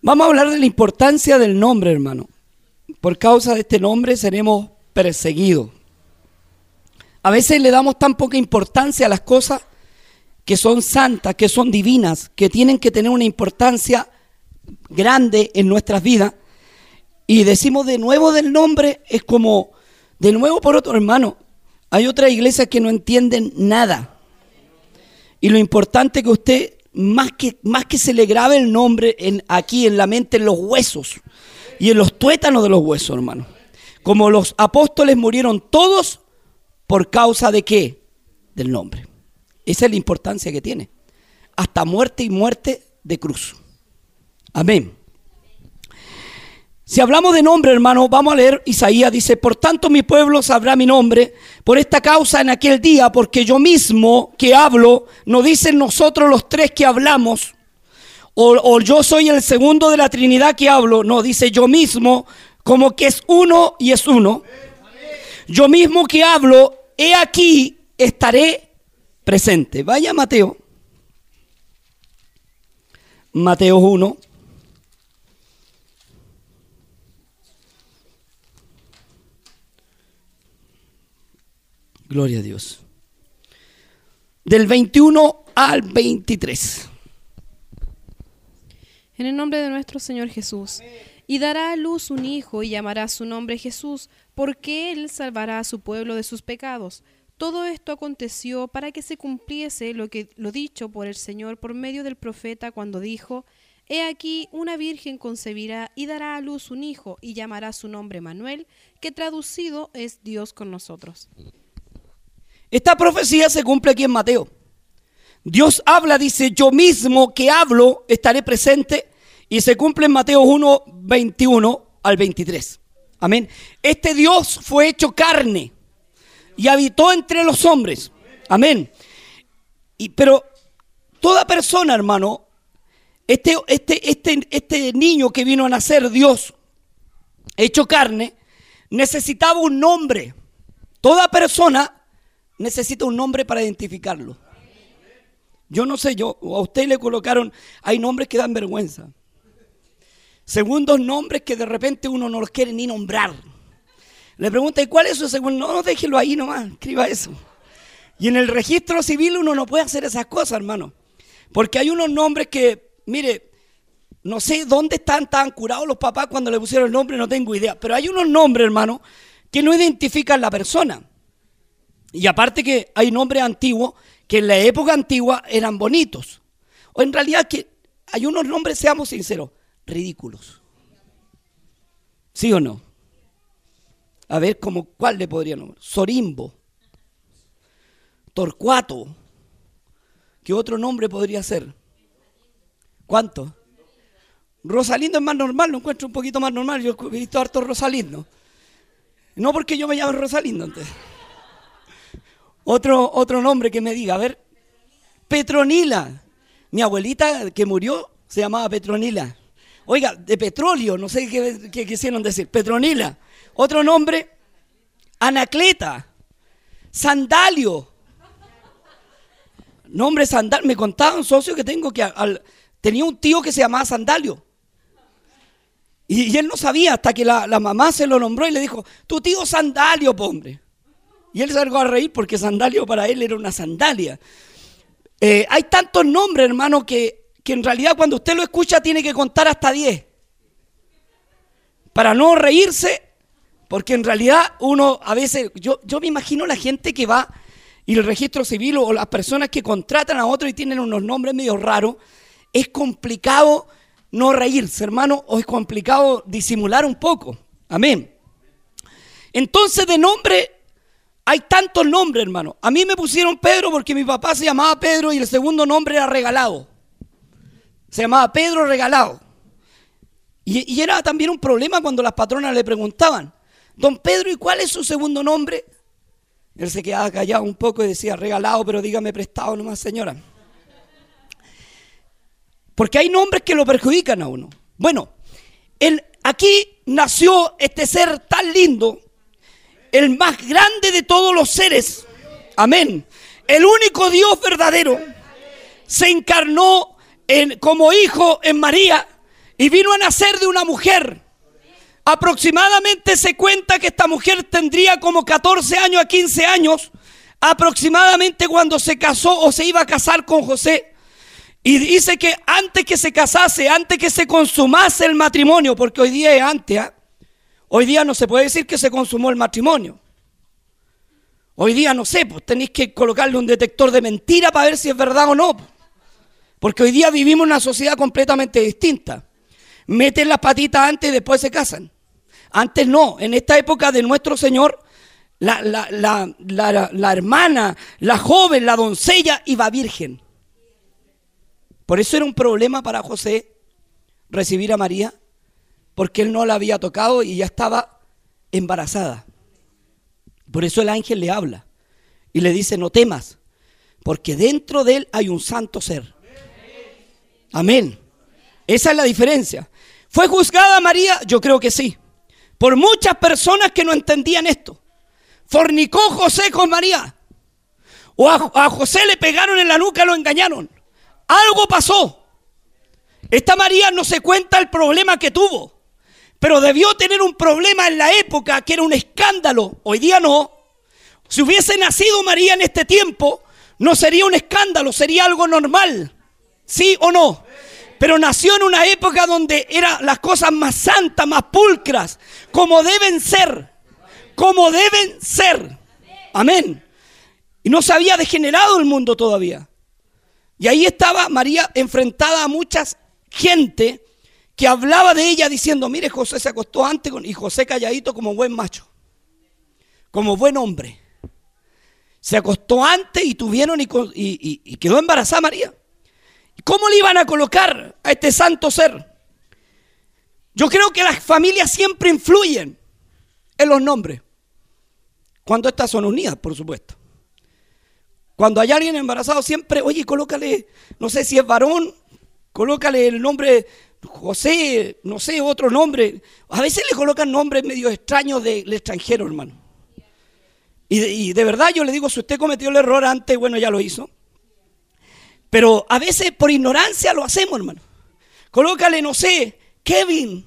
Vamos a hablar de la importancia del nombre, hermano. Por causa de este nombre seremos perseguidos. A veces le damos tan poca importancia a las cosas que son santas, que son divinas, que tienen que tener una importancia grande en nuestras vidas. Y decimos de nuevo del nombre, es como de nuevo por otro hermano. Hay otras iglesias que no entienden nada. Y lo importante que usted, más que, más que se le grabe el nombre en, aquí en la mente, en los huesos y en los tuétanos de los huesos, hermano. Como los apóstoles murieron todos por causa de qué? Del nombre. Esa es la importancia que tiene. Hasta muerte y muerte de cruz. Amén. Si hablamos de nombre, hermano, vamos a leer Isaías, dice, por tanto mi pueblo sabrá mi nombre, por esta causa en aquel día, porque yo mismo que hablo, no dicen nosotros los tres que hablamos, o, yo soy el segundo de la Trinidad que hablo, no, dice yo mismo, como que es uno y es uno. Yo mismo que hablo, he aquí, estaré presente. Vaya Mateo. Mateo 1. Gloria a Dios. Del 21 al 23. En el nombre de nuestro Señor Jesús. Y dará a luz un hijo y llamará su nombre Jesús, porque él salvará a su pueblo de sus pecados. Todo esto aconteció para que se cumpliese lo que lo dicho por el Señor por medio del profeta cuando dijo: He aquí una virgen concebirá y dará a luz un hijo y llamará su nombre Manuel, que traducido es Dios con nosotros. Esta profecía se cumple aquí en Mateo. Dios habla, dice, yo mismo que hablo estaré presente y se cumple en Mateo 1, 21 al 23. Amén. Este Dios fue hecho carne y habitó entre los hombres. Amén. Y, pero toda persona, hermano, este, este, este, este niño que vino a nacer, Dios, hecho carne, necesitaba un nombre. Toda persona necesita un nombre para identificarlo. Yo no sé, yo, a usted le colocaron, hay nombres que dan vergüenza. Segundos nombres que de repente uno no los quiere ni nombrar. Le pregunta, ¿y cuál es su segundo? No, déjelo ahí nomás, escriba eso. Y en el registro civil uno no puede hacer esas cosas, hermano. Porque hay unos nombres que, mire, no sé dónde están tan curados los papás cuando le pusieron el nombre, no tengo idea. Pero hay unos nombres, hermano, que no identifican la persona. Y aparte que hay nombres antiguos que en la época antigua eran bonitos. O en realidad que hay unos nombres, seamos sinceros, ridículos. ¿Sí o no? A ver, como, ¿cuál le podría nombrar? Sorimbo. Torcuato. ¿Qué otro nombre podría ser? ¿Cuánto? Rosalindo es más normal, lo encuentro un poquito más normal. Yo he visto harto Rosalindo. No porque yo me llame Rosalindo antes. Otro, otro nombre que me diga, a ver, Petronila. Mi abuelita que murió se llamaba Petronila. Oiga, de petróleo, no sé qué, quisieron decir. Petronila. Otro nombre, Anacleta. Sandalio. Nombre Sandalio. Me contaba un socio que tengo que tenía un tío que se llamaba Sandalio. Y, y él no sabía hasta que la, la, mamá se lo nombró y le dijo, tu tío Sandalio, hombre. Y él largó a reír porque Sandalio para él era una sandalia. Eh, hay tantos nombres, hermano, que, que en realidad cuando usted lo escucha tiene que contar hasta 10. Para no reírse, porque en realidad uno a veces, yo, yo me imagino la gente que va y el registro civil o las personas que contratan a otro y tienen unos nombres medio raros, es complicado no reírse, hermano, o es complicado disimular un poco. Amén. Entonces de nombre hay tantos nombres, hermano. A mí me pusieron Pedro porque mi papá se llamaba Pedro y el segundo nombre era regalado. Se llamaba Pedro regalado. Y, y, era también un problema cuando las patronas le preguntaban, don Pedro, ¿y cuál es su segundo nombre? Él se quedaba callado un poco y decía, regalado, pero dígame prestado nomás, señora. Porque hay nombres que lo perjudican a uno. Bueno, el, aquí nació este ser tan lindo el más grande de todos los seres. Amén. El único Dios verdadero se encarnó en, como hijo en María Y vino a nacer de una mujer. Aproximadamente se cuenta que esta mujer tendría como 14 años a 15 años, aproximadamente cuando se casó o se iba a casar con José. Y dice que antes que se casase, antes que se consumase el matrimonio, porque hoy día es antes, ¿ah? Hoy día no se puede decir que se consumó el matrimonio. Hoy día no sé, pues tenéis que colocarle un detector de mentira para ver si es verdad o no. Porque hoy día vivimos una sociedad completamente distinta. Meten las patitas antes y después se casan. Antes no, en esta época de nuestro Señor, la, la hermana, la joven, la doncella iba virgen. Por eso era un problema para José recibir a María, porque él no la había tocado y ya estaba embarazada. Por eso el ángel le habla y le dice, no temas, porque dentro de él hay un santo ser. Amén. Esa es la diferencia. ¿Fue juzgada María? Yo creo que sí. Por muchas personas que no entendían esto. Fornicó José con María. O a, José le pegaron en la nuca, lo engañaron. Algo pasó. Esta María no se cuenta el problema que tuvo. Pero debió tener un problema en la época que era un escándalo. Hoy día no. Si hubiese nacido María en este tiempo, no sería un escándalo, sería algo normal. ¿Sí o no? Pero nació en una época donde eran las cosas más santas, más pulcras, como deben ser. Como deben ser. Amén. Y no se había degenerado el mundo todavía. Y ahí estaba María enfrentada a mucha gente que hablaba de ella diciendo, mire, José se acostó antes y José calladito como buen macho, como buen hombre. Se acostó antes y tuvieron y, y quedó embarazada María. ¿Cómo le iban a colocar a este santo ser? Yo creo que las familias siempre influyen en los nombres. Cuando estas son unidas, por supuesto. Cuando hay alguien embarazado, siempre, oye, colócale, no sé si es varón, colócale el nombre José, no sé, otro nombre. A veces le colocan nombres medio extraños del extranjero, hermano. Y de, verdad yo le digo, si usted cometió el error antes, bueno, ya lo hizo. Pero a veces por ignorancia lo hacemos, hermano. Colócale, no sé, Kevin.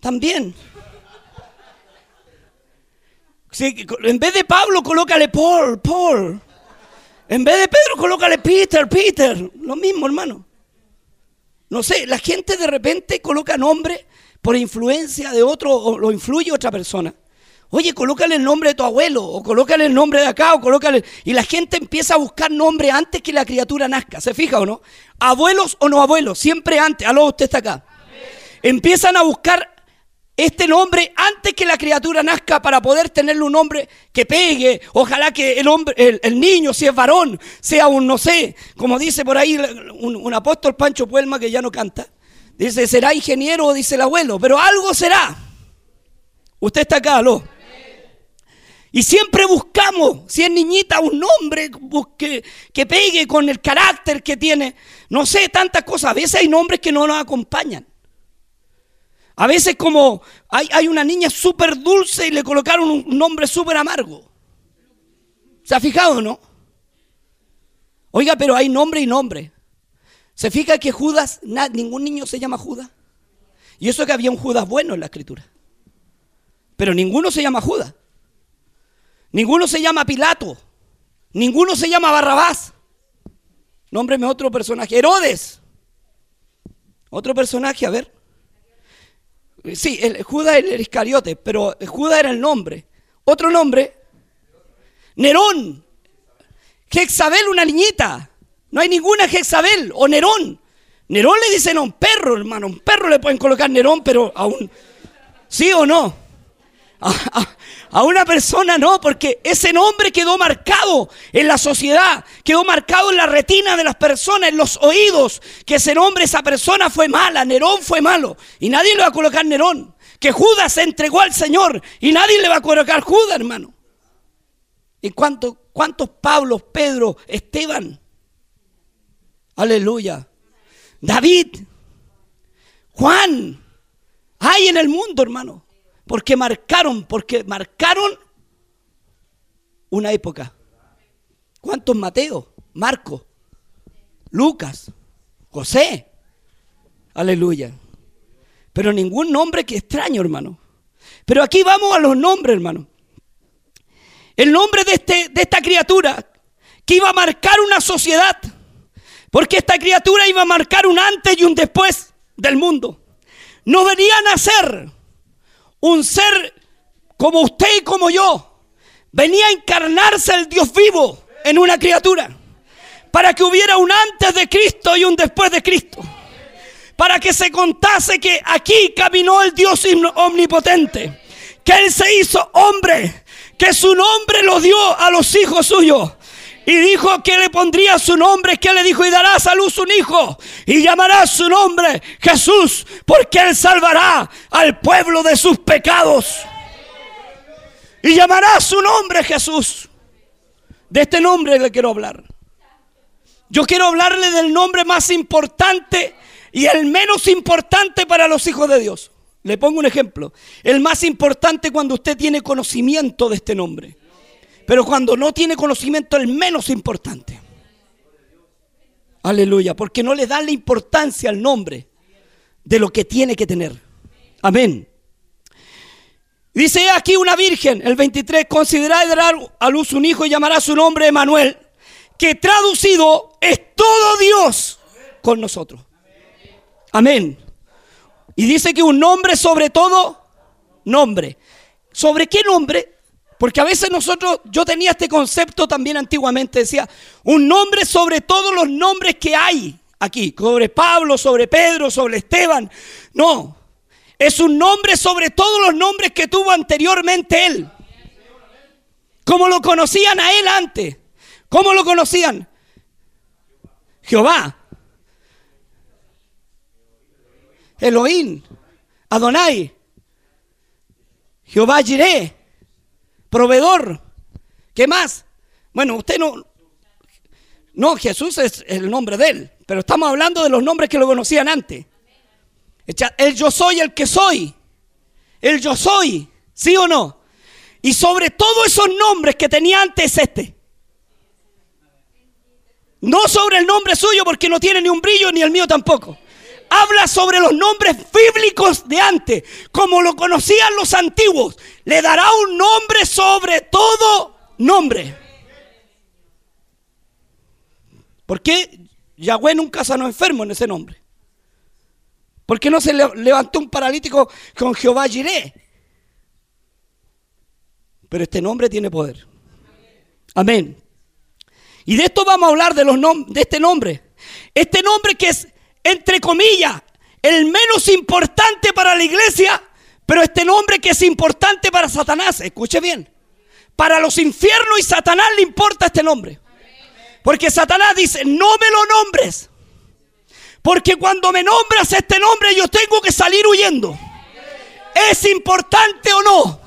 También. en vez de Pablo, colócale Paul, Paul. En vez de Pedro, colócale Peter, Peter. Lo mismo, hermano. No sé, la gente de repente coloca nombre por influencia de otro o lo influye otra persona. Oye, colócale el nombre de tu abuelo, o colócale el nombre de acá, o colócale. Y la gente empieza a buscar nombre antes que la criatura nazca. ¿Se fija o no? Abuelos o no abuelos, siempre antes. Aló, usted está acá. Empiezan a buscar este nombre antes que la criatura nazca para poder tenerle un nombre que pegue. Ojalá que el hombre, el, niño, si es varón, sea un, no sé, como dice por ahí un, apóstol Pancho Puelma que ya no canta. Dice, será ingeniero, dice el abuelo, pero algo será. Usted está acá, aló. Y siempre buscamos, si es niñita, un nombre que, que pegue con el carácter que tiene. No sé, tantas cosas. A veces hay nombres que no nos acompañan. A veces como hay, hay una niña súper dulce y le colocaron un nombre súper amargo. ¿Se ha fijado no? Oiga, pero hay nombre y nombre. ¿Se fija que Judas, ningún niño se llama Judas? Y eso que había un Judas bueno en la escritura. Pero ninguno se llama Judas. Ninguno se llama Pilato. Ninguno se llama Barrabás. Nómbreme otro personaje. Herodes. Otro personaje, a ver. Sí, el, Judas era el Iscariote, pero Judas era el nombre. Otro nombre. Nerón. Jezabel, una niñita. No hay ninguna Jezabel o Nerón. Nerón le dicen a un perro, hermano. Un perro le pueden colocar Nerón, pero aún. ¿Sí o no? A, una persona no, porque ese nombre quedó marcado en la sociedad, quedó marcado en la retina de las personas, en los oídos, que ese nombre, esa persona fue mala, Nerón fue malo, y nadie le va a colocar Nerón, que Judas se entregó al Señor, y nadie le va a colocar Judas, hermano. ¿Y cuántos, cuántos Pablos, Pedro, Esteban? Aleluya. David, Juan, hay en el mundo, hermano. Porque marcaron, porque marcaron una época. ¿Cuántos Mateo? Marco, Lucas, José, Aleluya. Pero ningún nombre que extraño, hermano. Pero aquí vamos a los nombres, hermano. El nombre de, este, de esta criatura que iba a marcar una sociedad. Porque esta criatura iba a marcar un antes y un después del mundo. No venía a nacer un ser como usted y como yo. Venía a encarnarse el Dios vivo en una criatura. Para que hubiera un antes de Cristo y un después de Cristo para que se contase que aquí caminó el Dios omnipotente, que Él se hizo hombre, que su nombre lo dio a los hijos suyos. Y dijo que le pondría su nombre, que le dijo, y darás a luz un hijo, y llamarás su nombre Jesús, porque Él salvará al pueblo de sus pecados. Y llamará su nombre Jesús. De este nombre le quiero hablar. Yo quiero hablarle del nombre más importante y el menos importante para los hijos de Dios. Le pongo un ejemplo. El más importante cuando usted tiene conocimiento de este nombre. Pero cuando no tiene conocimiento, el menos importante. Aleluya. Porque no le da la importancia al nombre de lo que tiene que tener. Amén. Dice aquí una virgen, el 23, considerará y dará a luz un hijo y llamará su nombre Emanuel, que traducido es todo Dios con nosotros. Amén. Y dice que un nombre sobre todo, nombre. ¿Sobre qué nombre? Porque a veces nosotros, yo tenía este concepto también antiguamente, decía, un nombre sobre todos los nombres que hay aquí, sobre Pablo, sobre Pedro, sobre Esteban. No, es un nombre sobre todos los nombres que tuvo anteriormente él. Como lo conocían a él antes. ¿Cómo lo conocían? Jehová, Elohim, Adonai, Jehová Jireh, proveedor. ¿Qué más? Bueno, usted no. No, Jesús es el nombre de él, pero estamos hablando de los nombres que lo conocían antes. El yo soy el que soy. El yo soy, ¿sí o no? Y sobre todos esos nombres que tenía antes este. No sobre el nombre suyo porque no tiene ni un brillo ni el mío tampoco habla sobre los nombres bíblicos de antes, como lo conocían los antiguos. Le dará un nombre sobre todo nombre. ¿Por qué Yahweh nunca sanó enfermo en ese nombre? ¿Por qué no se levantó un paralítico con Jehová Jireh? Pero este nombre tiene poder. Amén. Y de esto vamos a hablar de, los de este nombre. Este nombre que es entre comillas, el menos importante para la iglesia, pero este nombre que es importante para Satanás, escuche bien, para los infiernos y Satanás le importa este nombre. Porque Satanás dice, no me lo nombres. Porque cuando me nombras este nombre yo tengo que salir huyendo. ¿Es importante o no?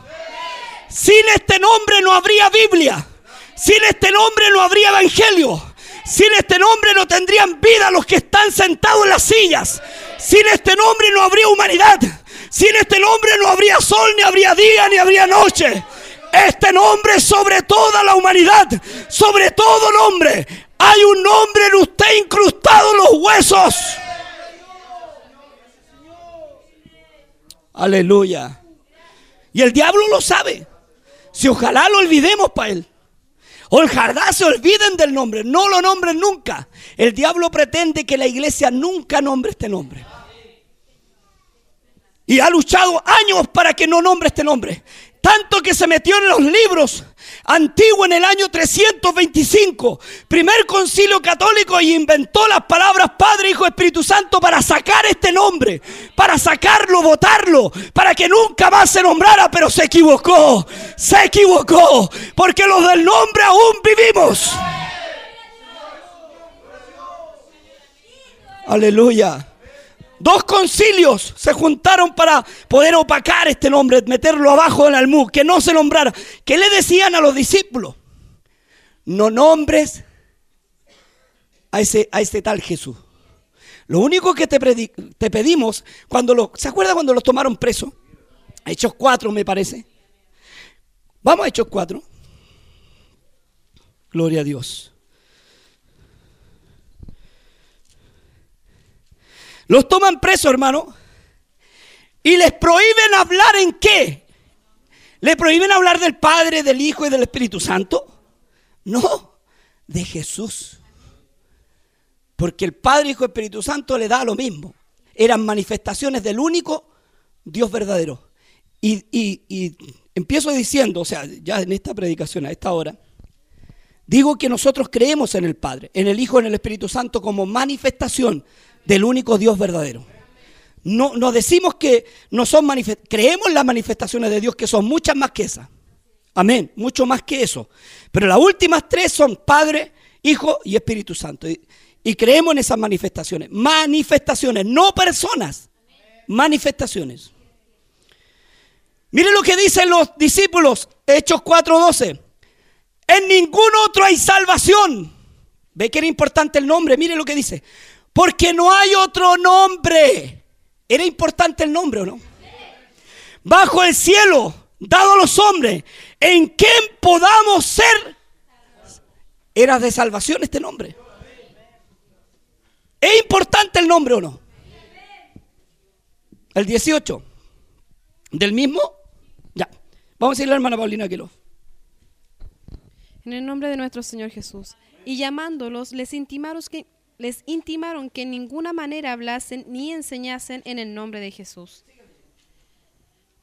Sin este nombre no habría Biblia. Sin este nombre no habría Evangelio. Sin este nombre no tendrían vida los que están sentados en las sillas. Sin este nombre no habría humanidad. Sin este nombre no habría sol, ni habría día, ni habría noche. Este nombre sobre toda la humanidad, sobre todo nombre. Hay un nombre en usted incrustado en los huesos. Aleluya. Y el diablo lo sabe. Si ojalá lo olvidemos para él. Ojalá se olviden del nombre, no lo nombren nunca. El diablo pretende que la iglesia nunca nombre este nombre. Y ha luchado años para que no nombre este nombre. Tanto que se metió en los libros antiguos en el año 325, primer concilio católico y inventó las palabras Padre, Hijo, Espíritu Santo para sacar este nombre, para sacarlo, votarlo, para que nunca más se nombrara, pero se equivocó, se equivocó, porque los del nombre aún vivimos. Aleluya. Dos concilios se juntaron para poder opacar este nombre, meterlo abajo del almú, que no se nombrara. ¿Qué le decían a los discípulos? No nombres a ese, a ese tal Jesús. Lo único que te, te pedimos, cuando lo, ¿se acuerda cuando los tomaron preso? Hechos cuatro, me parece. Vamos a Hechos cuatro. Gloria a Dios. Los toman presos, hermano. Y les prohíben hablar en qué? ¿Le prohíben hablar del Padre, del Hijo y del Espíritu Santo? No, de Jesús. Porque el Padre, Hijo y Espíritu Santo le da lo mismo. Eran manifestaciones del único Dios verdadero. Y, y empiezo diciendo, o sea, ya en esta predicación, a esta hora, digo que nosotros creemos en el Padre, en el Hijo, en el Espíritu Santo como manifestación del único Dios verdadero. No, no decimos que no son creemos las manifestaciones de Dios que son muchas más que esas. Amén, mucho más que eso. Pero las últimas tres son Padre, Hijo y Espíritu Santo. Y, y creemos en esas manifestaciones. Manifestaciones, no personas. Manifestaciones. Miren lo que dicen los discípulos, Hechos 4:12. En ningún otro hay salvación. Ve que era importante el nombre, miren lo que dice. Porque no hay otro nombre. ¿Era importante el nombre o no? Bajo el cielo, dado a los hombres, en quien podamos ser. ¿Era de salvación este nombre? ¿Es importante el nombre o no? El 18. ¿Del mismo? Ya. Vamos a ir a la hermana Paulina que lo. En el nombre de nuestro Señor Jesús. Y llamándolos, les intimaron que les intimaron que en ninguna manera hablasen ni enseñasen en el nombre de Jesús.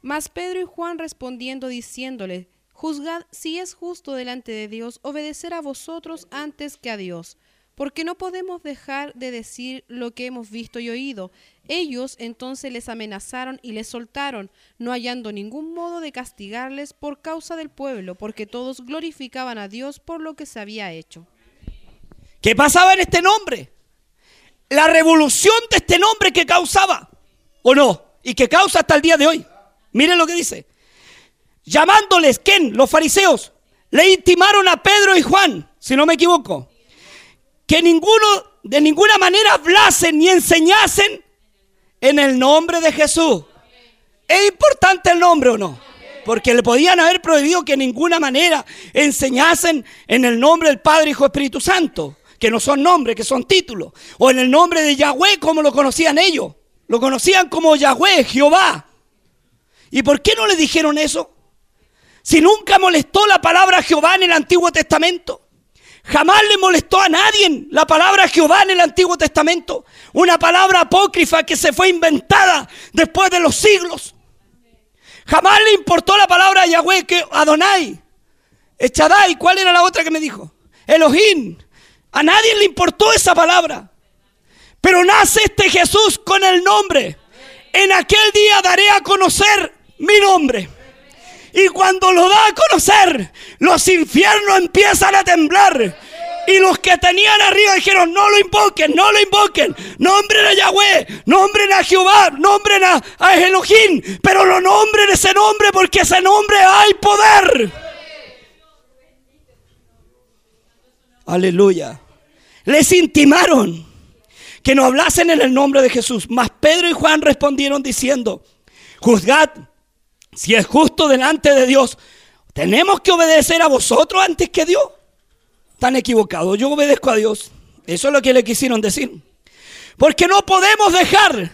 Mas Pedro y Juan respondiendo diciéndole, Juzgad si es justo delante de Dios obedecer a vosotros antes que a Dios, porque no podemos dejar de decir lo que hemos visto y oído. Ellos entonces les amenazaron y les soltaron, no hallando ningún modo de castigarles por causa del pueblo, porque todos glorificaban a Dios por lo que se había hecho. ¿Qué pasaba en este nombre? La revolución de este nombre que causaba, ¿o no? Y que causa hasta el día de hoy. Miren lo que dice. Llamándoles, ¿quién? Los fariseos. Le intimaron a Pedro y Juan, si no me equivoco, que ninguno, de ninguna manera hablasen ni enseñasen en el nombre de Jesús. ¿Es importante el nombre o no? Porque le podían haber prohibido que de ninguna manera enseñasen en el nombre del Padre, Hijo, Espíritu Santo que no son nombres, que son títulos. O en el nombre de Yahweh, como lo conocían ellos. Lo conocían como Yahweh, Jehová. ¿Y por qué no le dijeron eso? Si nunca molestó la palabra Jehová en el Antiguo Testamento. Jamás le molestó a nadie la palabra Jehová en el Antiguo Testamento. Una palabra apócrifa que se fue inventada después de los siglos. Jamás le importó la palabra Yahweh que Adonai. Echadai, ¿cuál era la otra que me dijo? Elohim. A nadie le importó esa palabra. Pero nace este Jesús con el nombre. En aquel día daré a conocer mi nombre. Y cuando lo da a conocer, los infiernos empiezan a temblar. Y los que tenían arriba dijeron, no lo invoquen, no lo invoquen. Nombren a Yahweh, nombren a Jehová, nombren a, a Elohim. Pero lo nombren ese nombre porque ese nombre hay poder. Aleluya. Les intimaron que no hablasen en el nombre de Jesús. Mas Pedro y Juan respondieron diciendo, juzgad si es justo delante de Dios. ¿Tenemos que obedecer a vosotros antes que Dios? Están equivocados. Yo obedezco a Dios. Eso es lo que le quisieron decir. Porque no podemos dejar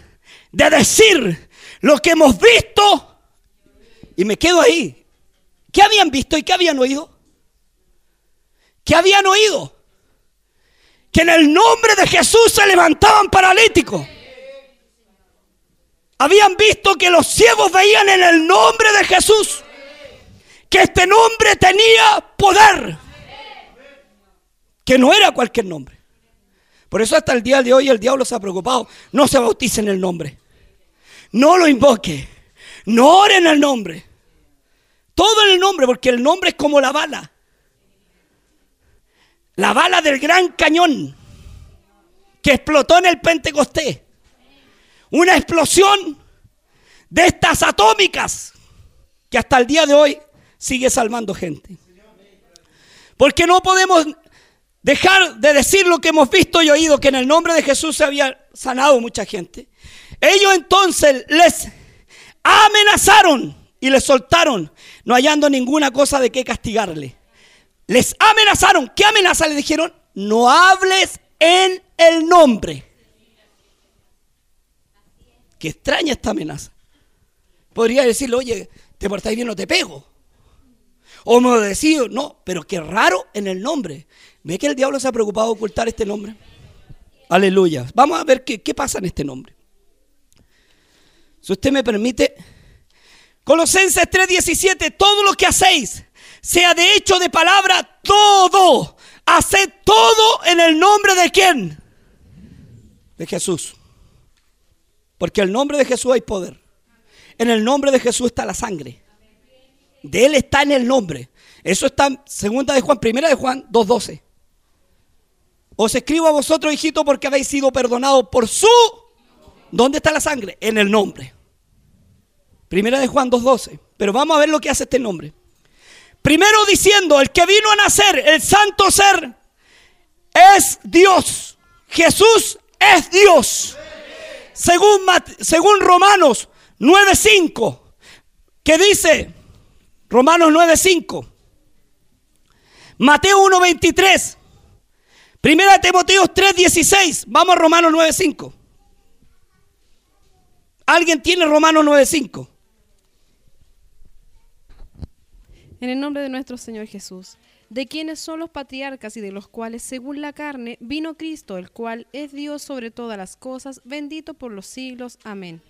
de decir lo que hemos visto. Y me quedo ahí. ¿Qué habían visto y qué habían oído? ¿Qué habían oído? Que en el nombre de Jesús se levantaban paralíticos. Habían visto que los ciegos veían en el nombre de Jesús. Que este nombre tenía poder. Que no era cualquier nombre. Por eso hasta el día de hoy el diablo se ha preocupado. No se bautice en el nombre. No lo invoque. No ore en el nombre. Todo en el nombre, porque el nombre es como la bala la bala del gran cañón que explotó en el Pentecostés. Una explosión de estas atómicas que hasta el día de hoy sigue salvando gente. Porque no podemos dejar de decir lo que hemos visto y oído, que en el nombre de Jesús se había sanado mucha gente. Ellos entonces les amenazaron y les soltaron, no hallando ninguna cosa de qué castigarle. Les amenazaron. ¿Qué amenaza le dijeron? No hables en el nombre. Qué extraña esta amenaza. Podría decirle, oye, te portáis bien, no te pego. O me decía, no, pero qué raro en el nombre. ¿Ve que el diablo se ha preocupado de ocultar este nombre? Aleluya. Vamos a ver qué, qué pasa en este nombre. Si usted me permite, Colosenses 3:17, todo lo que hacéis, sea de hecho de palabra, todo, haced todo en el nombre de quién? De Jesús. Porque el nombre de Jesús hay poder. En el nombre de Jesús está la sangre. De Él está en el nombre. Eso está en segunda de Juan, primera de Juan 2.12. Os escribo a vosotros, hijitos, porque habéis sido perdonados por su... ¿Dónde está la sangre? En el nombre. Primera de Juan 2.12. Pero vamos a ver lo que hace este nombre. Primero diciendo, el que vino a nacer, el santo ser, es Dios. Jesús es Dios. Según, según Romanos 9.5, que dice, Romanos 9.5, Mateo 1.23, Primera Timoteo 3.16, vamos a Romanos 9.5. ¿Alguien tiene Romanos 9.5? En el nombre de nuestro Señor Jesús, de quienes son los patriarcas y de los cuales, según la carne, vino Cristo, el cual es Dios sobre todas las cosas, bendito por los siglos. Amén.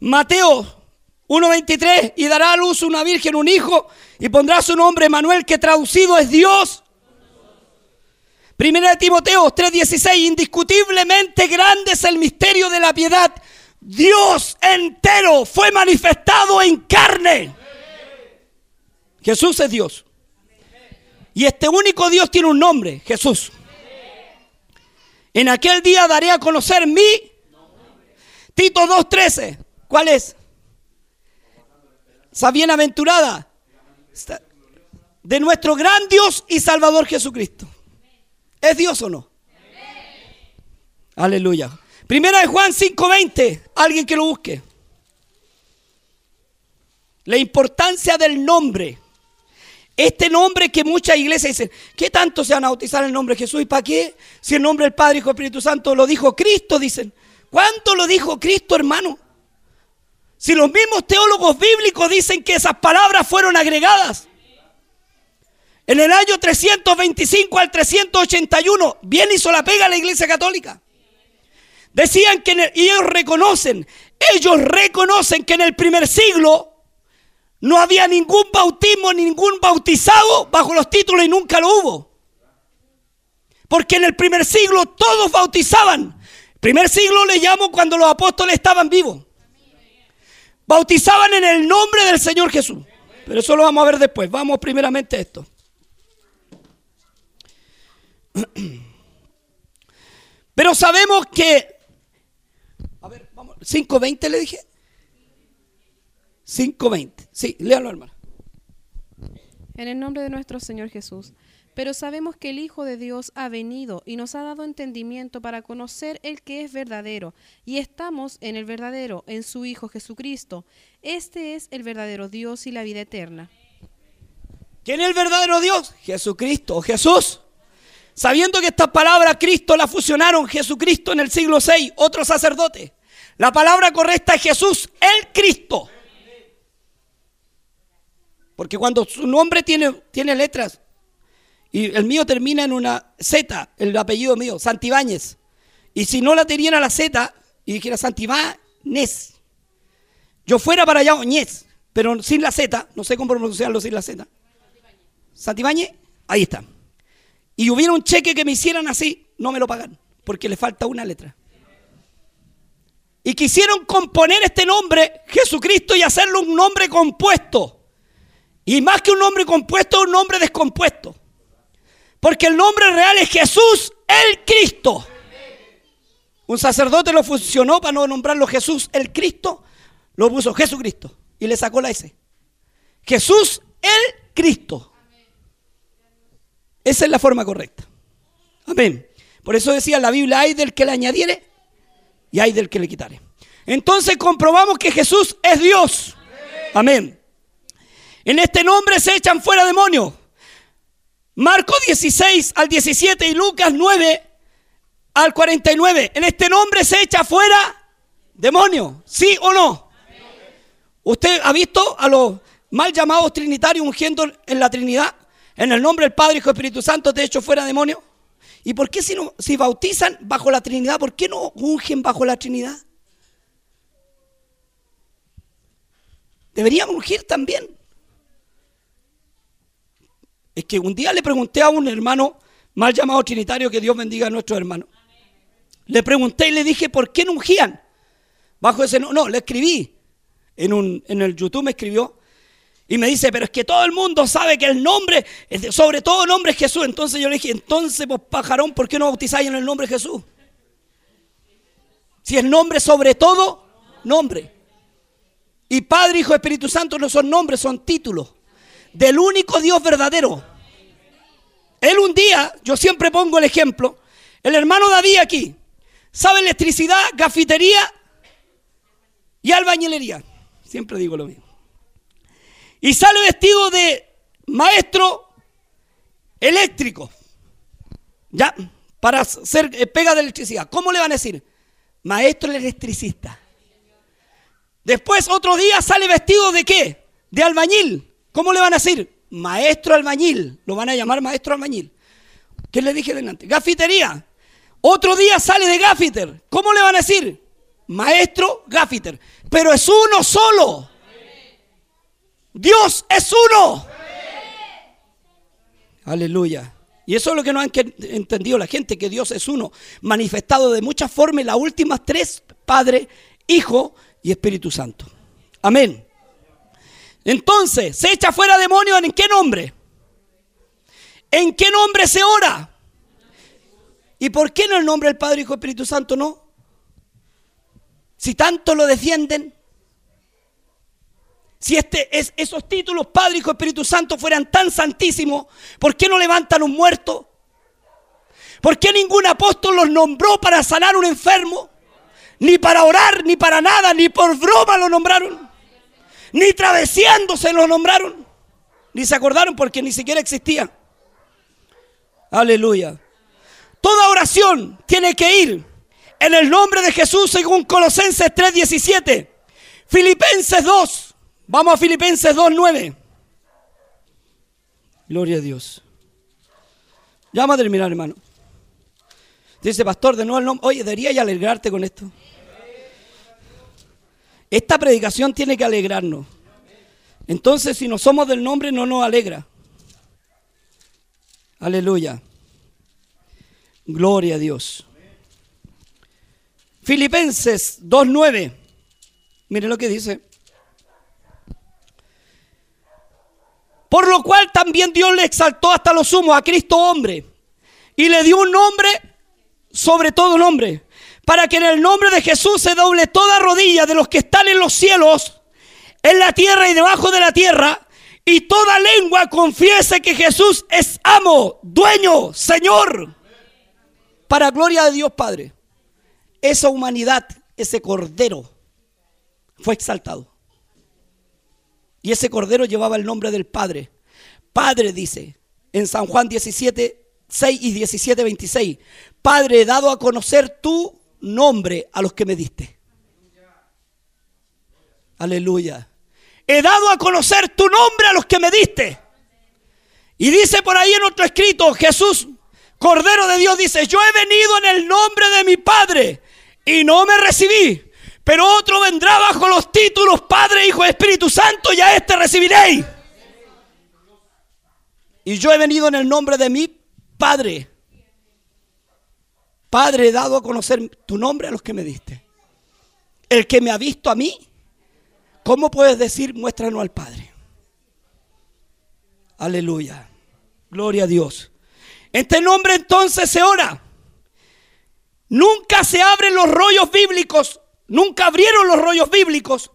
Mateo 1.23, y dará a luz una virgen, un hijo, y pondrá su nombre Manuel, que traducido es Dios. Primera de Timoteo 3.16, indiscutiblemente grande es el misterio de la piedad. Dios entero fue manifestado en carne. Jesús es Dios. Y este único Dios tiene un nombre, Jesús. En aquel día daré a conocer mi Tito 2.13. ¿Cuál es? Esa bienaventurada de nuestro gran Dios y Salvador Jesucristo. ¿Es Dios o no? Aleluya. Primera de Juan 5:20. Alguien que lo busque. La importancia del nombre. Este nombre que muchas iglesias dicen, ¿qué tanto se van a bautizar el nombre de Jesús? ¿Y para qué? Si el nombre del Padre, Hijo Espíritu Santo lo dijo Cristo, dicen. ¿Cuánto lo dijo Cristo, hermano? Si los mismos teólogos bíblicos dicen que esas palabras fueron agregadas. En el año 325 al 381, bien hizo la pega la iglesia católica. Decían que, y ellos reconocen, ellos reconocen que en el primer siglo no había ningún bautismo, ni ningún bautizado bajo los títulos y nunca lo hubo. Porque en el primer siglo todos bautizaban. Primer siglo le llamo cuando los apóstoles estaban vivos. Bautizaban en el nombre del Señor Jesús. Pero eso lo vamos a ver después. Vamos primeramente a esto. Pero sabemos que... A ver, vamos. 5.20 le dije. 5.20. Sí, léalo, hermano. En el nombre de nuestro Señor Jesús. Pero sabemos que el Hijo de Dios ha venido y nos ha dado entendimiento para conocer el que es verdadero, y estamos en el verdadero, en su Hijo Jesucristo. Este es el verdadero Dios y la vida eterna. ¿Quién es el verdadero Dios? Jesucristo Jesús. Sabiendo que esta palabra Cristo la fusionaron Jesucristo en el siglo VI, otro sacerdote. La palabra correcta es Jesús, el Cristo. Porque cuando su nombre tiene, tiene letras, y el mío termina en una Z, el apellido mío, Santibáñez. Y si no la tenía la Z y dijera Santibáñez, yo fuera para allá Oñez, pero sin la Z, no sé cómo pronunciarlo sin la Z. Santibáñez, ahí está. Y hubiera un cheque que me hicieran así, no me lo pagan, porque le falta una letra. Y quisieron componer este nombre, Jesucristo, y hacerlo un nombre compuesto. Y más que un nombre compuesto, un nombre descompuesto. Porque el nombre real es Jesús el Cristo. Un sacerdote lo funcionó para no nombrarlo Jesús el Cristo, lo puso Jesucristo y le sacó la S. Jesús el Cristo. Esa es la forma correcta. Amén. Por eso decía la Biblia, hay del que le añadiere y hay del que le quitare. Entonces comprobamos que Jesús es Dios. Amén. En este nombre se echan fuera demonios. Marcos 16 al 17 y Lucas 9 al 49. En este nombre se echa fuera Demonio, ¿sí o no? ¿Usted ha visto a los mal llamados trinitarios ungiendo en la Trinidad? En el nombre del Padre, Hijo y Espíritu Santo, de hecho fuera demonio. ¿Y por qué si, no, si bautizan bajo la Trinidad, por qué no ungen bajo la Trinidad? Deberían ungir también. Es que un día le pregunté a un hermano mal llamado trinitario, que Dios bendiga a nuestros hermanos. Le pregunté y le dije, ¿por qué no ungían? Bajo ese no, no, le escribí. En, un, en el YouTube me escribió. Y me dice, pero es que todo el mundo sabe que el nombre, sobre todo nombre es Jesús. Entonces yo le dije, entonces, pues pajarón, ¿por qué no bautizáis en el nombre de Jesús? Si es nombre sobre todo, nombre. Y Padre, Hijo, Espíritu Santo no son nombres, son títulos. Del único Dios verdadero. Él un día, yo siempre pongo el ejemplo, el hermano David aquí, sabe electricidad, gafitería y albañilería. Siempre digo lo mismo. Y sale vestido de maestro eléctrico. Ya, para ser eh, pega de electricidad. ¿Cómo le van a decir? Maestro electricista. Después otro día sale vestido de qué? De albañil. ¿Cómo le van a decir? Maestro albañil. Lo van a llamar maestro albañil. ¿Qué le dije delante? Gafitería. Otro día sale de gafiter. ¿Cómo le van a decir? Maestro gafiter. Pero es uno solo. Dios es uno. Aleluya. Y eso es lo que no han entendido la gente, que Dios es uno, manifestado de muchas formas, las últimas tres, Padre, Hijo y Espíritu Santo. Amén. Entonces, se echa fuera demonio en qué nombre? ¿En qué nombre se ora? ¿Y por qué no el nombre del Padre, Hijo y Espíritu Santo no? Si tanto lo defienden. Si este, es, esos títulos, Padre, Hijo, Espíritu Santo, fueran tan santísimos, ¿por qué no levantan un muerto? ¿Por qué ningún apóstol los nombró para sanar un enfermo? Ni para orar, ni para nada, ni por broma lo nombraron. Ni travesiándose lo nombraron. Ni se acordaron porque ni siquiera existía. Aleluya. Toda oración tiene que ir en el nombre de Jesús según Colosenses 3:17. Filipenses 2. Vamos a Filipenses 2.9. Gloria a Dios. Ya vamos a terminar, hermano. Dice, pastor, de nuevo el nombre. Oye, debería alegrarte con esto. Esta predicación tiene que alegrarnos. Entonces, si no somos del nombre, no nos alegra. Aleluya. Gloria a Dios. Filipenses 2.9. Miren lo que dice. Por lo cual también Dios le exaltó hasta lo sumo a Cristo hombre y le dio un nombre sobre todo nombre, para que en el nombre de Jesús se doble toda rodilla de los que están en los cielos, en la tierra y debajo de la tierra, y toda lengua confiese que Jesús es amo, dueño, Señor, para gloria de Dios Padre. Esa humanidad, ese cordero, fue exaltado. Y ese cordero llevaba el nombre del Padre. Padre dice en San Juan 17, 6 y 17, 26. Padre, dado a conocer tu nombre a los que me diste. Aleluya. He dado a conocer tu nombre a los que me diste. Y dice por ahí en otro escrito, Jesús, Cordero de Dios, dice, yo he venido en el nombre de mi Padre y no me recibí. Pero otro vendrá bajo los títulos Padre, Hijo Espíritu Santo y a este recibiréis. Y yo he venido en el nombre de mi Padre. Padre, he dado a conocer tu nombre a los que me diste. El que me ha visto a mí, ¿cómo puedes decir muéstranos al Padre? Aleluya. Gloria a Dios. Este nombre entonces se ora. Nunca se abren los rollos bíblicos Nunca abrieron los rollos bíblicos.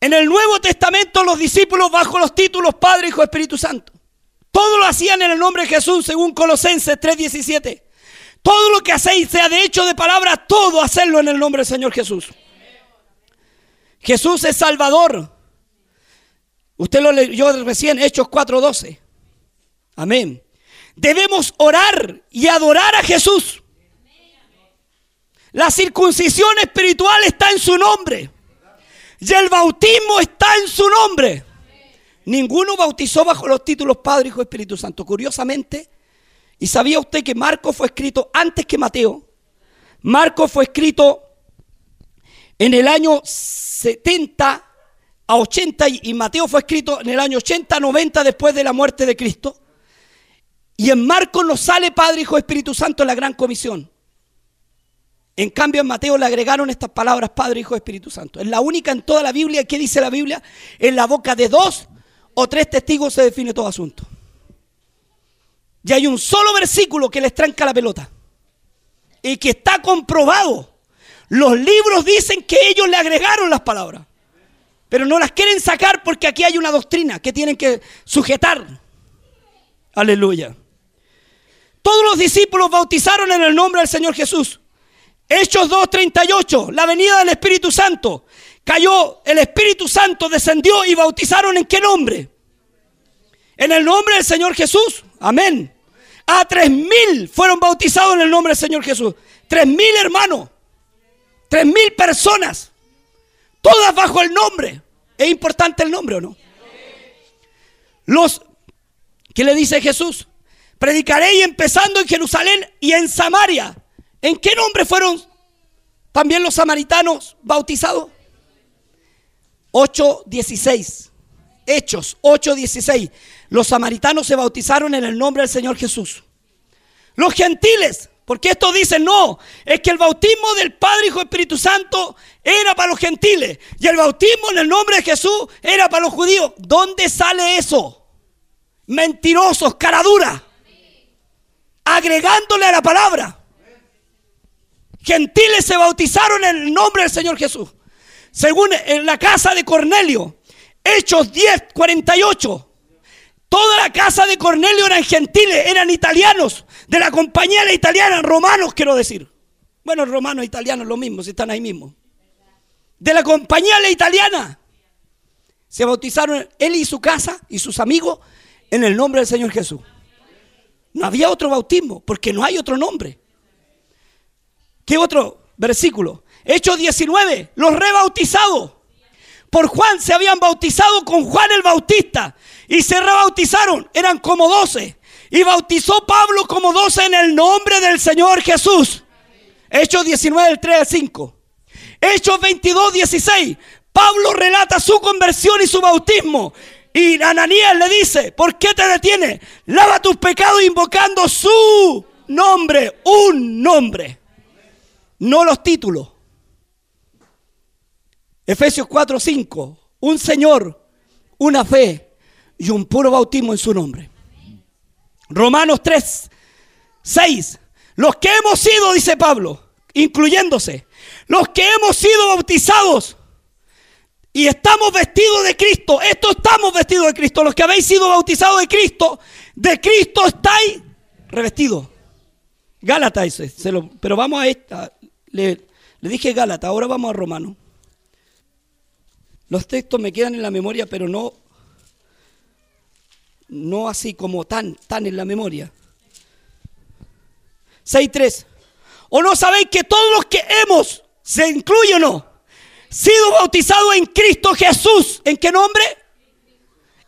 En el Nuevo Testamento los discípulos bajo los títulos Padre, Hijo, Espíritu Santo. Todo lo hacían en el nombre de Jesús según Colosenses 3:17. Todo lo que hacéis, sea de hecho de palabra, todo hacerlo en el nombre del Señor Jesús. Jesús es Salvador. Usted lo leyó recién, Hechos 4:12. Amén. Debemos orar y adorar a Jesús. La circuncisión espiritual está en su nombre. Y el bautismo está en su nombre. Ninguno bautizó bajo los títulos Padre, Hijo Espíritu Santo. Curiosamente, ¿y sabía usted que Marcos fue escrito antes que Mateo? Marcos fue escrito en el año 70 a 80 y Mateo fue escrito en el año 80, 90 después de la muerte de Cristo. Y en Marcos nos sale Padre, Hijo Espíritu Santo en la gran comisión. En cambio, en Mateo le agregaron estas palabras, Padre, Hijo, Espíritu Santo. Es la única en toda la Biblia. ¿Qué dice la Biblia? En la boca de dos o tres testigos se define todo asunto. Y hay un solo versículo que les tranca la pelota. Y que está comprobado. Los libros dicen que ellos le agregaron las palabras. Pero no las quieren sacar porque aquí hay una doctrina que tienen que sujetar. Aleluya. Todos los discípulos bautizaron en el nombre del Señor Jesús. Hechos 2.38, la venida del Espíritu Santo. Cayó el Espíritu Santo, descendió y bautizaron en qué nombre? En el nombre del Señor Jesús. Amén. A tres mil fueron bautizados en el nombre del Señor Jesús. Tres mil hermanos. Tres mil personas. Todas bajo el nombre. ¿Es importante el nombre o no? Los, ¿qué le dice Jesús? Predicaré empezando en Jerusalén y en Samaria ¿En qué nombre fueron también los samaritanos bautizados? 8.16. Hechos 8.16. Los samaritanos se bautizaron en el nombre del Señor Jesús. Los gentiles, porque esto dice no, es que el bautismo del Padre, Hijo y Espíritu Santo era para los gentiles y el bautismo en el nombre de Jesús era para los judíos. ¿Dónde sale eso? Mentirosos, cara dura. Agregándole a la palabra gentiles se bautizaron en el nombre del Señor Jesús. Según en la casa de Cornelio, Hechos 10, 48. Toda la casa de Cornelio eran gentiles, eran italianos, de la compañía italiana, romanos quiero decir. Bueno, romanos italianos lo mismo, si están ahí mismo. De la compañía la italiana. Se bautizaron él y su casa y sus amigos en el nombre del Señor Jesús. No había otro bautismo, porque no hay otro nombre. ¿Qué otro versículo? Hechos 19, los rebautizados. Por Juan se habían bautizado con Juan el Bautista y se rebautizaron, eran como doce. Y bautizó Pablo como doce en el nombre del Señor Jesús. Hechos 19, del 3 al 5. Hechos 22, 16. Pablo relata su conversión y su bautismo. Y Ananías le dice, ¿por qué te detienes? Lava tus pecados invocando su nombre, un nombre no los títulos. Efesios 4, 5, un Señor, una fe y un puro bautismo en su nombre. Romanos 3, 6, los que hemos sido, dice Pablo, incluyéndose, los que hemos sido bautizados y estamos vestidos de Cristo, esto estamos vestidos de Cristo, los que habéis sido bautizados de Cristo, de Cristo estáis revestidos. Gálatas, pero vamos a esta, le, dije Gálata, ahora vamos a Romano. Los textos me quedan en la memoria, pero no, no así como tan, tan en la memoria. 6.3. ¿O no sabéis que todos los que hemos, se incluye o no, sido bautizados en Cristo Jesús, ¿en qué nombre?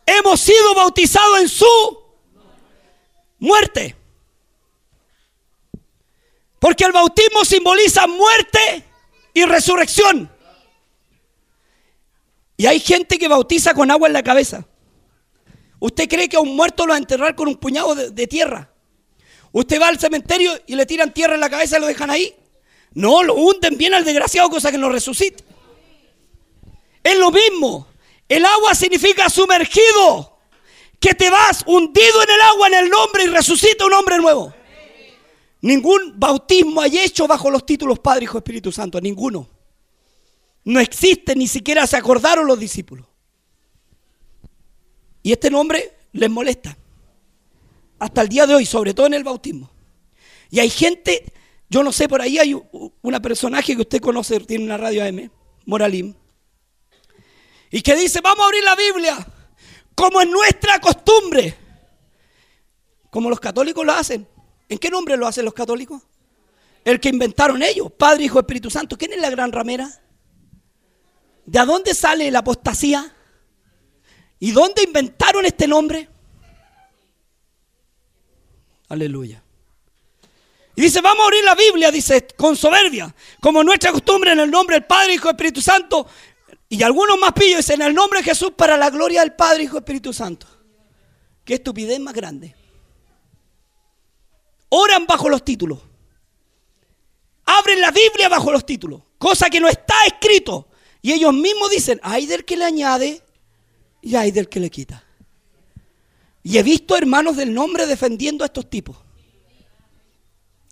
Hemos sido bautizados en su muerte. Porque el bautismo simboliza muerte y resurrección. Y hay gente que bautiza con agua en la cabeza. ¿Usted cree que a un muerto lo va a enterrar con un puñado de, tierra? ¿Usted va al cementerio y le tiran tierra en la cabeza y lo dejan ahí? No, lo hunden bien al desgraciado, cosa que no resucite. Es lo mismo. El agua significa sumergido. Que te vas hundido en el agua en el nombre y resucita un hombre nuevo. Ningún bautismo hay hecho bajo los títulos Padre, Hijo, Espíritu Santo. Ninguno. No existe, ni siquiera se acordaron los discípulos. Y este nombre les molesta. Hasta el día de hoy, sobre todo en el bautismo. Y hay gente, yo no sé, por ahí hay una personaje que usted conoce, tiene una radio AM, Moralim, y que dice, vamos a abrir la Biblia, como es nuestra costumbre, como los católicos lo hacen. ¿En qué nombre lo hacen los católicos? El que inventaron ellos, Padre, Hijo, Espíritu Santo. ¿Quién es la gran ramera? ¿De dónde sale la apostasía? ¿Y dónde inventaron este nombre? Aleluya. Y dice, vamos a abrir la Biblia, dice, con soberbia, como nuestra costumbre en el nombre del Padre, Hijo Espíritu Santo. Y algunos más pillos dicen, en el nombre de Jesús para la gloria del Padre, Hijo Espíritu Santo. Qué estupidez más grande. Oran bajo los títulos. Abren la Biblia bajo los títulos. Cosa que no está escrito. Y ellos mismos dicen, hay del que le añade y hay del que le quita. Y he visto hermanos del nombre defendiendo a estos tipos.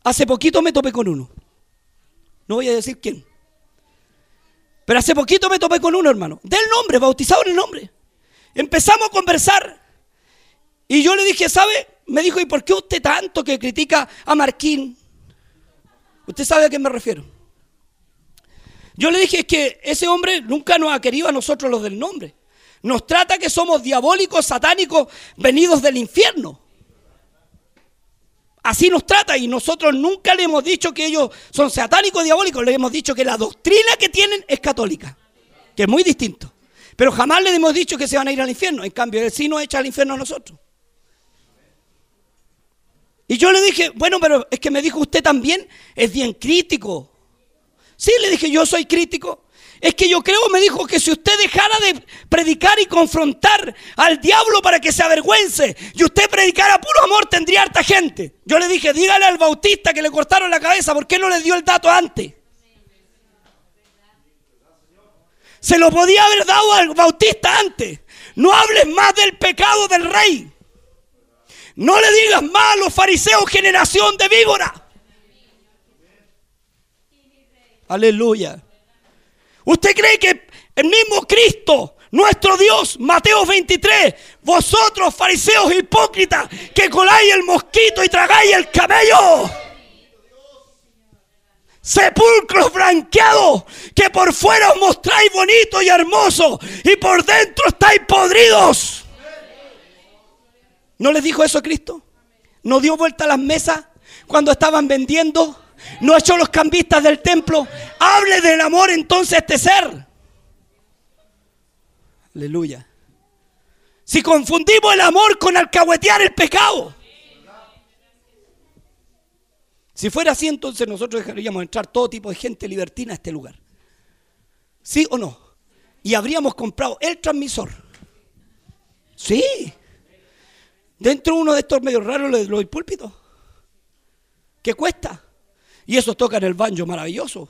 Hace poquito me topé con uno. No voy a decir quién. Pero hace poquito me topé con uno, hermano. Del nombre, bautizado en el nombre. Empezamos a conversar. Y yo le dije, ¿sabe? Me dijo, ¿y por qué usted tanto que critica a Marquín? Usted sabe a qué me refiero. Yo le dije, es que ese hombre nunca nos ha querido a nosotros los del nombre. Nos trata que somos diabólicos, satánicos, venidos del infierno. Así nos trata y nosotros nunca le hemos dicho que ellos son satánicos, diabólicos, le hemos dicho que la doctrina que tienen es católica, que es muy distinto. Pero jamás le hemos dicho que se van a ir al infierno, en cambio él sí nos echa al infierno a nosotros. Y yo le dije, bueno, pero es que me dijo usted también, es bien crítico. Sí, le dije, yo soy crítico. Es que yo creo, me dijo, que si usted dejara de predicar y confrontar al diablo para que se avergüence y usted predicara puro amor, tendría harta gente. Yo le dije, dígale al bautista que le cortaron la cabeza, ¿por qué no le dio el dato antes? Se lo podía haber dado al bautista antes. No hables más del pecado del rey. No le digas más a los fariseos, generación de víbora. Aleluya. ¿Usted cree que el mismo Cristo, nuestro Dios, Mateo 23, vosotros fariseos hipócritas que coláis el mosquito y tragáis el cabello? Sepulcros blanqueados que por fuera os mostráis bonito y hermoso y por dentro estáis podridos. ¿No les dijo eso Cristo? ¿No dio vuelta a las mesas cuando estaban vendiendo? No echó los cambistas del templo. Hable del amor entonces este ser. Aleluya. Si confundimos el amor con alcahuetear el pecado. Si fuera así, entonces nosotros dejaríamos entrar todo tipo de gente libertina a este lugar. ¿Sí o no? Y habríamos comprado el transmisor. Sí. Dentro de uno de estos medios raros de los púlpitos. ¿Qué cuesta? Y eso toca en el banjo maravilloso.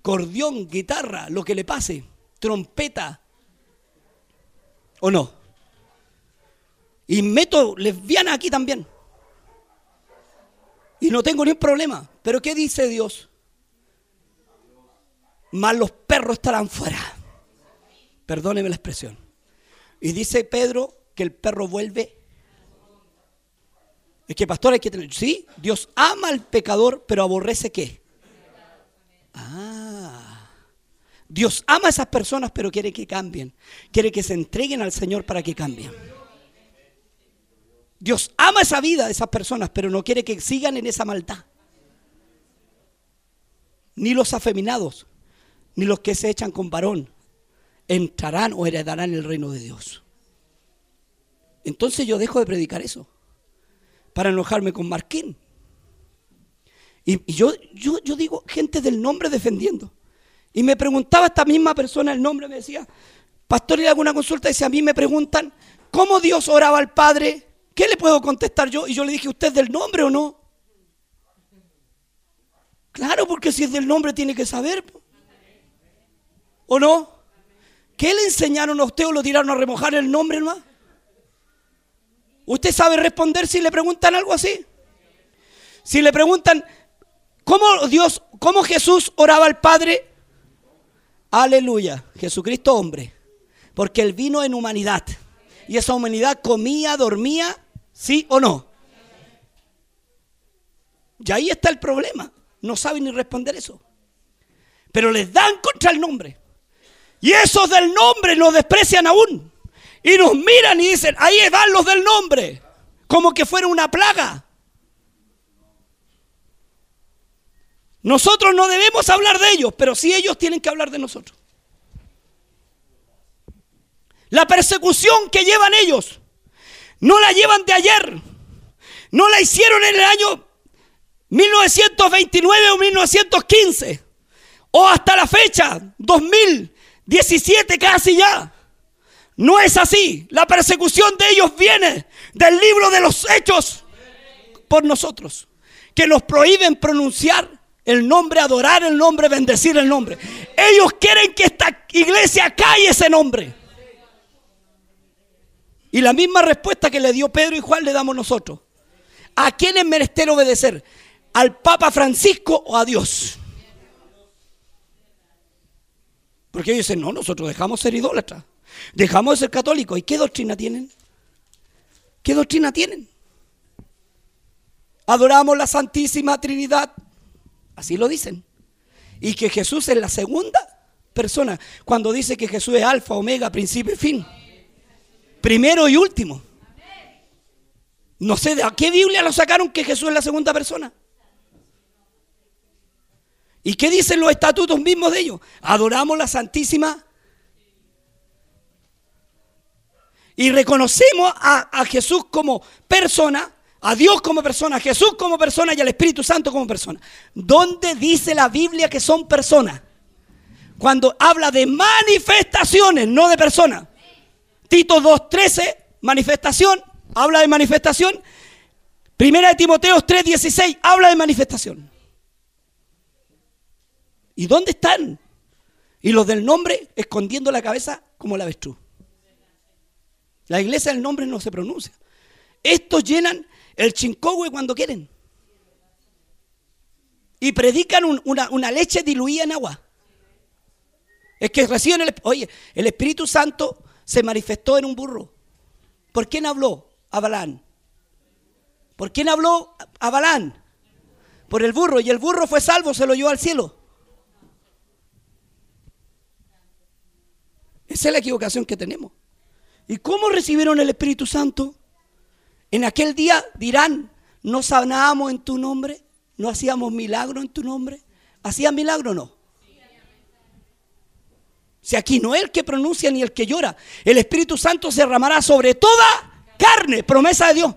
Cordión, guitarra, lo que le pase. Trompeta. ¿O no? Y meto lesbiana aquí también. Y no tengo ni un problema. Pero ¿qué dice Dios? Más los perros estarán fuera. Perdóneme la expresión. Y dice Pedro que el perro vuelve es que pastor hay que tener, sí, Dios ama al pecador, pero aborrece qué. Ah, Dios ama a esas personas, pero quiere que cambien. Quiere que se entreguen al Señor para que cambien. Dios ama esa vida de esas personas, pero no quiere que sigan en esa maldad. Ni los afeminados, ni los que se echan con varón, entrarán o heredarán el reino de Dios. Entonces yo dejo de predicar eso para enojarme con Marquín. Y, yo, yo, yo digo, gente del nombre defendiendo. Y me preguntaba esta misma persona el nombre, me decía, pastor, ¿y alguna consulta? Y si a mí me preguntan, ¿cómo Dios oraba al Padre? ¿Qué le puedo contestar yo? Y yo le dije, ¿usted es del nombre o no? Claro, porque si es del nombre tiene que saber. ¿O no? ¿Qué le enseñaron a usted o lo tiraron a remojar el nombre, hermano? ¿Usted sabe responder si le preguntan algo así? Si le preguntan, ¿cómo Dios, cómo Jesús oraba al Padre? Aleluya, Jesucristo hombre, porque Él vino en humanidad. Y esa humanidad comía, dormía, ¿sí o no? Y ahí está el problema. No saben ni responder eso. Pero les dan contra el nombre. Y esos del nombre lo desprecian aún. Y nos miran y dicen, ahí van los del nombre, como que fuera una plaga. Nosotros no debemos hablar de ellos, pero sí ellos tienen que hablar de nosotros. La persecución que llevan ellos no la llevan de ayer, no la hicieron en el año 1929 o 1915, o hasta la fecha, 2017 casi ya. No es así. La persecución de ellos viene del libro de los hechos por nosotros, que nos prohíben pronunciar el nombre, adorar el nombre, bendecir el nombre. Ellos quieren que esta iglesia calle ese nombre. Y la misma respuesta que le dio Pedro y Juan le damos nosotros. ¿A quién es menester obedecer? ¿Al Papa Francisco o a Dios? Porque ellos dicen, no, nosotros dejamos ser idólatras, dejamos de ser católicos. ¿Y qué doctrina tienen? ¿Qué doctrina tienen? Adoramos la Santísima Trinidad. Así lo dicen. Y que Jesús es la segunda persona. Cuando dice que Jesús es alfa, omega, principio y fin. Primero y último. No sé a qué Biblia lo sacaron que Jesús es la segunda persona. ¿Y qué dicen los estatutos mismos de ellos? Adoramos la Santísima y reconocemos a, Jesús como persona, a Dios como persona, a Jesús como persona y al Espíritu Santo como persona. ¿Dónde dice la Biblia que son personas? Cuando habla de manifestaciones, no de personas. Tito 2.13, manifestación, habla de manifestación. Primera de Timoteo 3.16, habla de manifestación. ¿Y dónde están? Y los del nombre escondiendo la cabeza como la avestruz. La iglesia del nombre no se pronuncia. Estos llenan el chincogue cuando quieren. Y predican una, una, leche diluida en agua. Es que reciben el... Oye, el Espíritu Santo se manifestó en un burro. ¿Por quién habló? A Balán. ¿Por quién habló a Balán? Por el burro. Y el burro fue salvo, se lo llevó al cielo. Esa es la equivocación que tenemos. ¿Y cómo recibieron el Espíritu Santo? En aquel día dirán, no sanábamos en tu nombre, no hacíamos milagro en tu nombre. ¿Hacían milagro o no? Si aquí no es el que pronuncia ni el que llora, el Espíritu Santo se derramará sobre toda carne, promesa de Dios.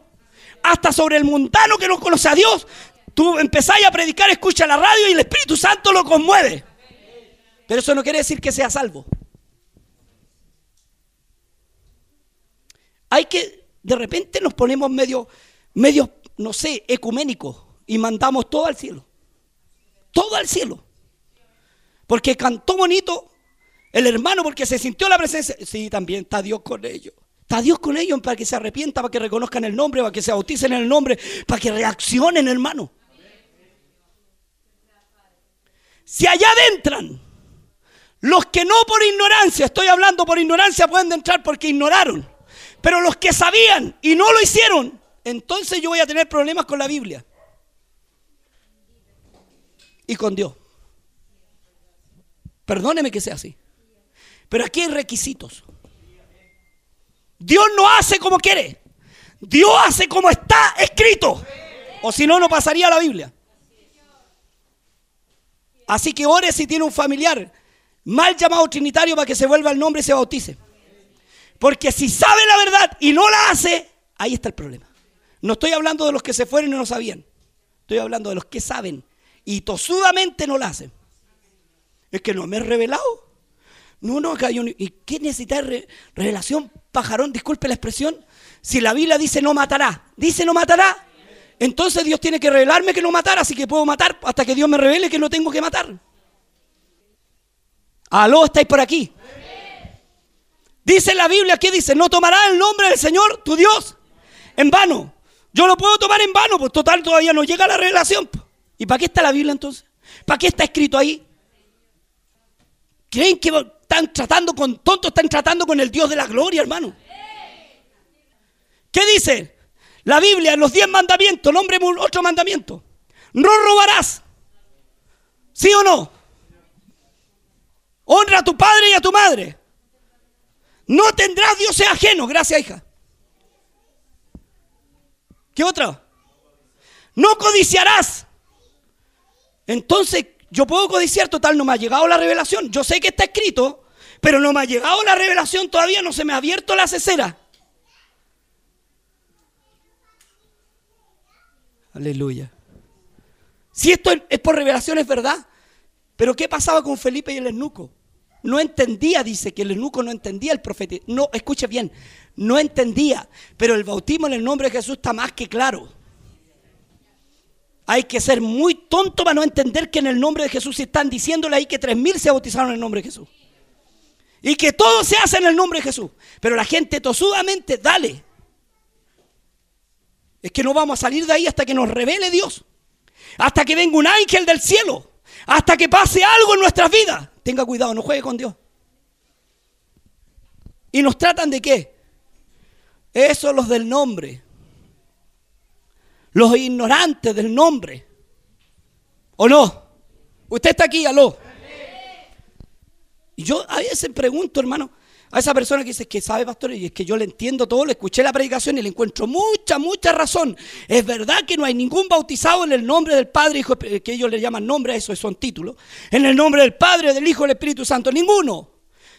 Hasta sobre el mundano que no conoce a Dios. Tú empezáis a predicar, escucha la radio y el Espíritu Santo lo conmueve. Pero eso no quiere decir que sea salvo. Hay que, de repente nos ponemos medio, medio, no sé, ecuménicos y mandamos todo al cielo. Todo al cielo. Porque cantó bonito, el hermano porque se sintió la presencia. Sí, también está Dios con ellos. Está Dios con ellos para que se arrepientan, para que reconozcan el nombre, para que se bauticen en el nombre, para que reaccionen, hermano. Si allá adentran los que no por ignorancia, estoy hablando por ignorancia, pueden entrar porque ignoraron. Pero los que sabían y no lo hicieron, entonces yo voy a tener problemas con la Biblia. Y con Dios. Perdóneme que sea así. Pero aquí hay requisitos. Dios no hace como quiere. Dios hace como está escrito. O si no, no pasaría la Biblia. Así que ore si tiene un familiar mal llamado trinitario para que se vuelva el nombre y se bautice. Porque si sabe la verdad y no la hace, ahí está el problema. No estoy hablando de los que se fueron y no sabían. Estoy hablando de los que saben y tosudamente no la hacen. Es que no me he revelado. No, no, acá ¿Y qué necesita revelación, pajarón? Disculpe la expresión. Si la Biblia dice no matará, dice no matará, entonces Dios tiene que revelarme que no matará, así que puedo matar hasta que Dios me revele que no tengo que matar. Aló, estáis por aquí. Dice la Biblia, ¿qué dice? No tomará el nombre del Señor, tu Dios, en vano. Yo lo puedo tomar en vano, pues total todavía no llega la revelación. ¿Y para qué está la Biblia entonces? ¿Para qué está escrito ahí? ¿Creen que están tratando con tontos, están tratando con el Dios de la gloria, hermano. ¿Qué dice? La Biblia, los diez mandamientos, nombre otro mandamiento. No robarás. ¿Sí o no? Honra a tu padre y a tu madre. No tendrás dioses ajeno. Gracias, hija. ¿Qué otra? No codiciarás. Entonces, yo puedo codiciar, total, no me ha llegado la revelación. Yo sé que está escrito, pero no me ha llegado la revelación todavía, no se me ha abierto la cesera. Aleluya. Si esto es por revelación, es verdad. Pero ¿qué pasaba con Felipe y el eunuco? No entendía, dice que el eunuco no entendía el profeta. No, escuche bien, no entendía. Pero el bautismo en el nombre de Jesús está más que claro. Hay que ser muy tonto para no entender que en el nombre de Jesús están diciéndole ahí que tres mil se bautizaron en el nombre de Jesús. Y que todo se hace en el nombre de Jesús. Pero la gente tosudamente, dale. Es que no vamos a salir de ahí hasta que nos revele Dios. Hasta que venga un ángel del cielo. Hasta que pase algo en nuestras vidas. Tenga cuidado, no juegue con Dios. ¿Y nos tratan de qué? Eso los del nombre los ignorantes del nombre. ¿O no? Usted está aquí, aló. Y yo a veces pregunto, hermano, a esa persona que dice que sabe, pastor, y es que yo le entiendo todo, le escuché la predicación y le encuentro mucha, mucha razón. Es verdad que no hay ningún bautizado en el nombre del Padre, Hijo, que ellos le llaman nombre, eso son títulos. En el nombre del Padre, del Hijo, del Espíritu Santo, ninguno.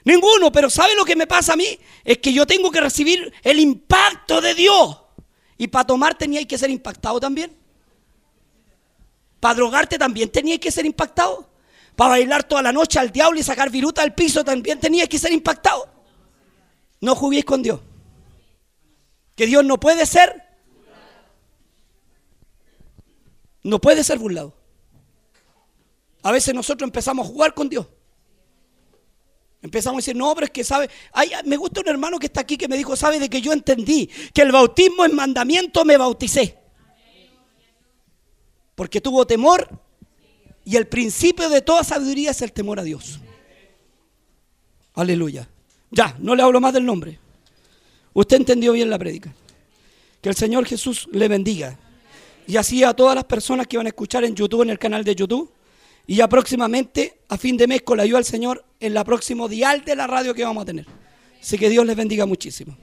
Ninguno, pero ¿sabe lo que me pasa a mí? Es que yo tengo que recibir el impacto de Dios. Y para tomar tenía que ser impactado también. Para drogarte también tenía que ser impactado. Para bailar toda la noche al diablo y sacar viruta del piso también tenía que ser impactado. No juguéis con Dios. Que Dios no puede ser. No puede ser burlado. A veces nosotros empezamos a jugar con Dios. Empezamos a decir, no, pero es que sabe. me gusta un hermano que está aquí que me dijo, sabe de que yo entendí que el bautismo es mandamiento, me bauticé. Porque tuvo temor y el principio de toda sabiduría es el temor a Dios. Aleluya. Ya, no le hablo más del nombre. Usted entendió bien la prédica. Que el Señor Jesús le bendiga. Y así a todas las personas que van a escuchar en YouTube, en el canal de YouTube. Y ya próximamente, a fin de mes, con la ayuda del Señor, en la próximo dial de la radio que vamos a tener. Así que Dios les bendiga muchísimo.